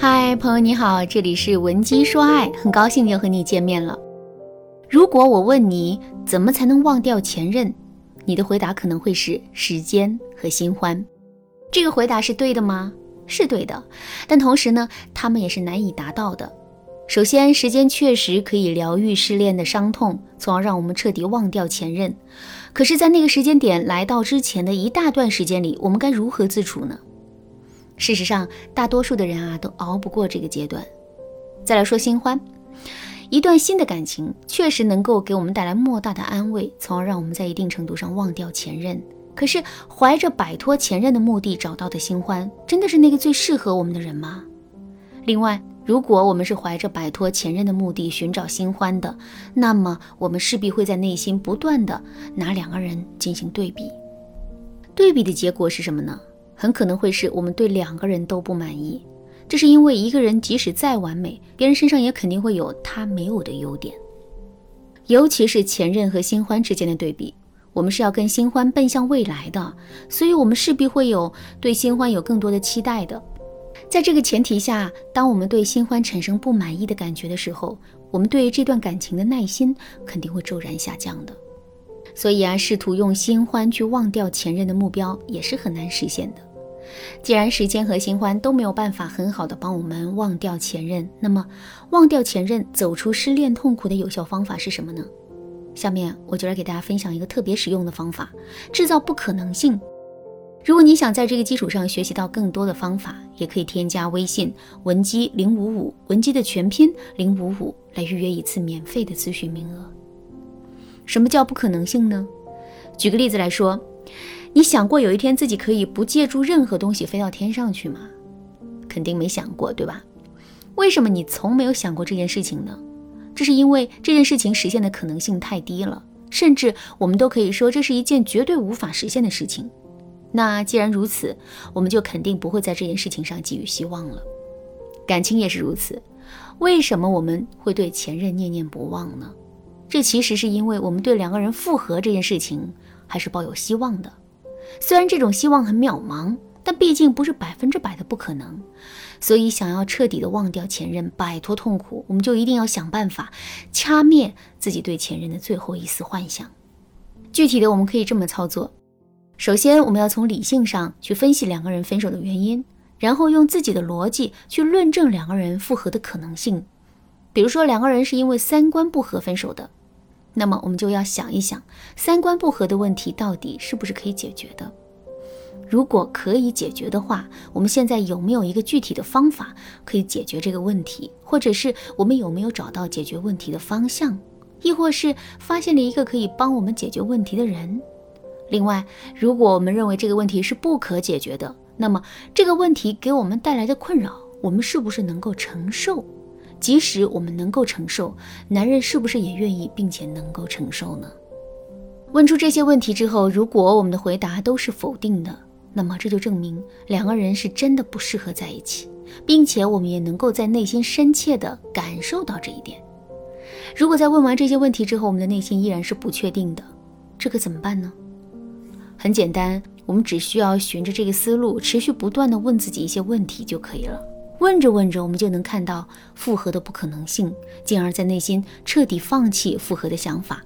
嗨，朋友你好，这里是文姬说爱，很高兴又和你见面了。如果我问你怎么才能忘掉前任，你的回答可能会是时间和新欢。这个回答是对的吗？是对的，但同时呢，他们也是难以达到的。首先，时间确实可以疗愈失恋的伤痛，从而让我们彻底忘掉前任。可是，在那个时间点来到之前的一大段时间里，我们该如何自处呢？事实上，大多数的人啊，都熬不过这个阶段。再来说新欢，一段新的感情确实能够给我们带来莫大的安慰，从而让我们在一定程度上忘掉前任。可是，怀着摆脱前任的目的找到的新欢，真的是那个最适合我们的人吗？另外，如果我们是怀着摆脱前任的目的寻找新欢的，那么我们势必会在内心不断的拿两个人进行对比。对比的结果是什么呢？很可能会是我们对两个人都不满意。这是因为一个人即使再完美，别人身上也肯定会有他没有的优点。尤其是前任和新欢之间的对比，我们是要跟新欢奔向未来的，所以我们势必会有对新欢有更多的期待的。在这个前提下，当我们对新欢产生不满意的感觉的时候，我们对于这段感情的耐心肯定会骤然下降的。所以啊，试图用新欢去忘掉前任的目标也是很难实现的。既然时间和新欢都没有办法很好的帮我们忘掉前任，那么忘掉前任、走出失恋痛苦的有效方法是什么呢？下面我就来给大家分享一个特别实用的方法：制造不可能性。如果你想在这个基础上学习到更多的方法，也可以添加微信文姬零五五，文姬的全拼零五五，来预约一次免费的咨询名额。什么叫不可能性呢？举个例子来说，你想过有一天自己可以不借助任何东西飞到天上去吗？肯定没想过，对吧？为什么你从没有想过这件事情呢？这是因为这件事情实现的可能性太低了，甚至我们都可以说这是一件绝对无法实现的事情。那既然如此，我们就肯定不会在这件事情上寄予希望了。感情也是如此，为什么我们会对前任念念不忘呢？这其实是因为我们对两个人复合这件事情还是抱有希望的。虽然这种希望很渺茫，但毕竟不是百分之百的不可能。所以，想要彻底的忘掉前任，摆脱痛苦，我们就一定要想办法掐灭自己对前任的最后一丝幻想。具体的，我们可以这么操作。首先，我们要从理性上去分析两个人分手的原因，然后用自己的逻辑去论证两个人复合的可能性。比如说，两个人是因为三观不合分手的，那么我们就要想一想，三观不合的问题到底是不是可以解决的？如果可以解决的话，我们现在有没有一个具体的方法可以解决这个问题？或者是我们有没有找到解决问题的方向？亦或是发现了一个可以帮我们解决问题的人？另外，如果我们认为这个问题是不可解决的，那么这个问题给我们带来的困扰，我们是不是能够承受？即使我们能够承受，男人是不是也愿意并且能够承受呢？问出这些问题之后，如果我们的回答都是否定的，那么这就证明两个人是真的不适合在一起，并且我们也能够在内心深切的感受到这一点。如果在问完这些问题之后，我们的内心依然是不确定的，这可怎么办呢？很简单，我们只需要循着这个思路，持续不断的问自己一些问题就可以了。问着问着，我们就能看到复合的不可能性，进而，在内心彻底放弃复合的想法。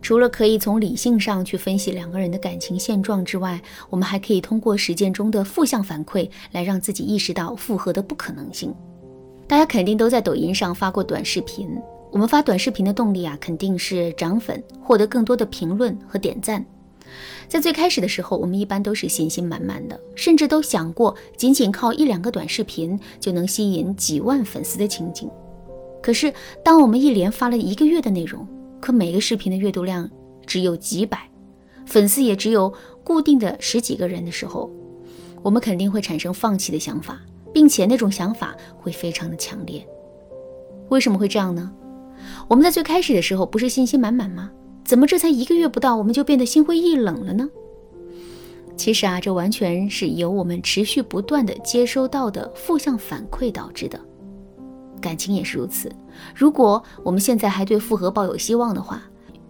除了可以从理性上去分析两个人的感情现状之外，我们还可以通过实践中的负向反馈，来让自己意识到复合的不可能性。大家肯定都在抖音上发过短视频，我们发短视频的动力啊，肯定是涨粉，获得更多的评论和点赞。在最开始的时候，我们一般都是信心满满的，甚至都想过仅仅靠一两个短视频就能吸引几万粉丝的情景。可是，当我们一连发了一个月的内容，可每个视频的阅读量只有几百，粉丝也只有固定的十几个人的时候，我们肯定会产生放弃的想法，并且那种想法会非常的强烈。为什么会这样呢？我们在最开始的时候不是信心满满吗？怎么这才一个月不到，我们就变得心灰意冷了呢？其实啊，这完全是由我们持续不断的接收到的负向反馈导致的。感情也是如此。如果我们现在还对复合抱有希望的话，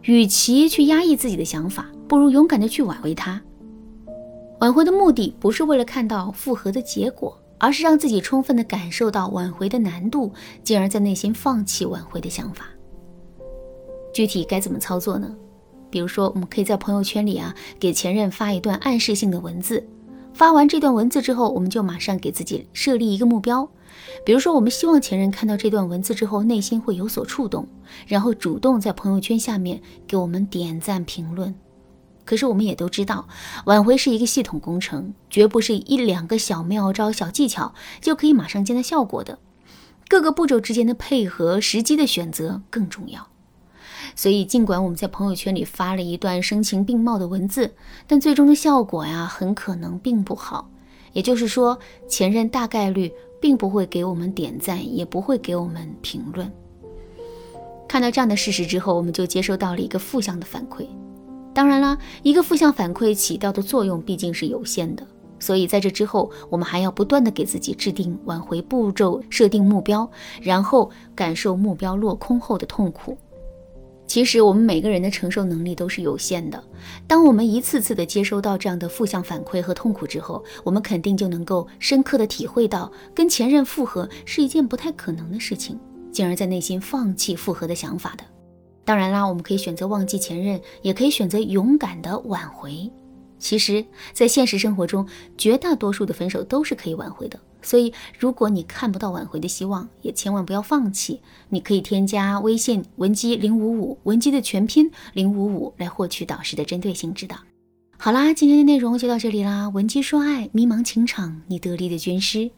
与其去压抑自己的想法，不如勇敢的去挽回他。挽回的目的不是为了看到复合的结果，而是让自己充分的感受到挽回的难度，进而在内心放弃挽回的想法。具体该怎么操作呢？比如说，我们可以在朋友圈里啊，给前任发一段暗示性的文字。发完这段文字之后，我们就马上给自己设立一个目标。比如说，我们希望前任看到这段文字之后，内心会有所触动，然后主动在朋友圈下面给我们点赞评论。可是我们也都知道，挽回是一个系统工程，绝不是一两个小妙招、小技巧就可以马上见到效果的。各个步骤之间的配合、时机的选择更重要。所以，尽管我们在朋友圈里发了一段声情并茂的文字，但最终的效果呀，很可能并不好。也就是说，前任大概率并不会给我们点赞，也不会给我们评论。看到这样的事实之后，我们就接收到了一个负向的反馈。当然啦，一个负向反馈起到的作用毕竟是有限的，所以在这之后，我们还要不断的给自己制定挽回步骤，设定目标，然后感受目标落空后的痛苦。其实我们每个人的承受能力都是有限的，当我们一次次的接收到这样的负向反馈和痛苦之后，我们肯定就能够深刻的体会到跟前任复合是一件不太可能的事情，进而在内心放弃复合的想法的。当然啦，我们可以选择忘记前任，也可以选择勇敢的挽回。其实，在现实生活中，绝大多数的分手都是可以挽回的。所以，如果你看不到挽回的希望，也千万不要放弃。你可以添加微信文姬零五五，文姬的全拼零五五，来获取导师的针对性指导。好啦，今天的内容就到这里啦。文姬说爱，迷茫情场，你得力的军师。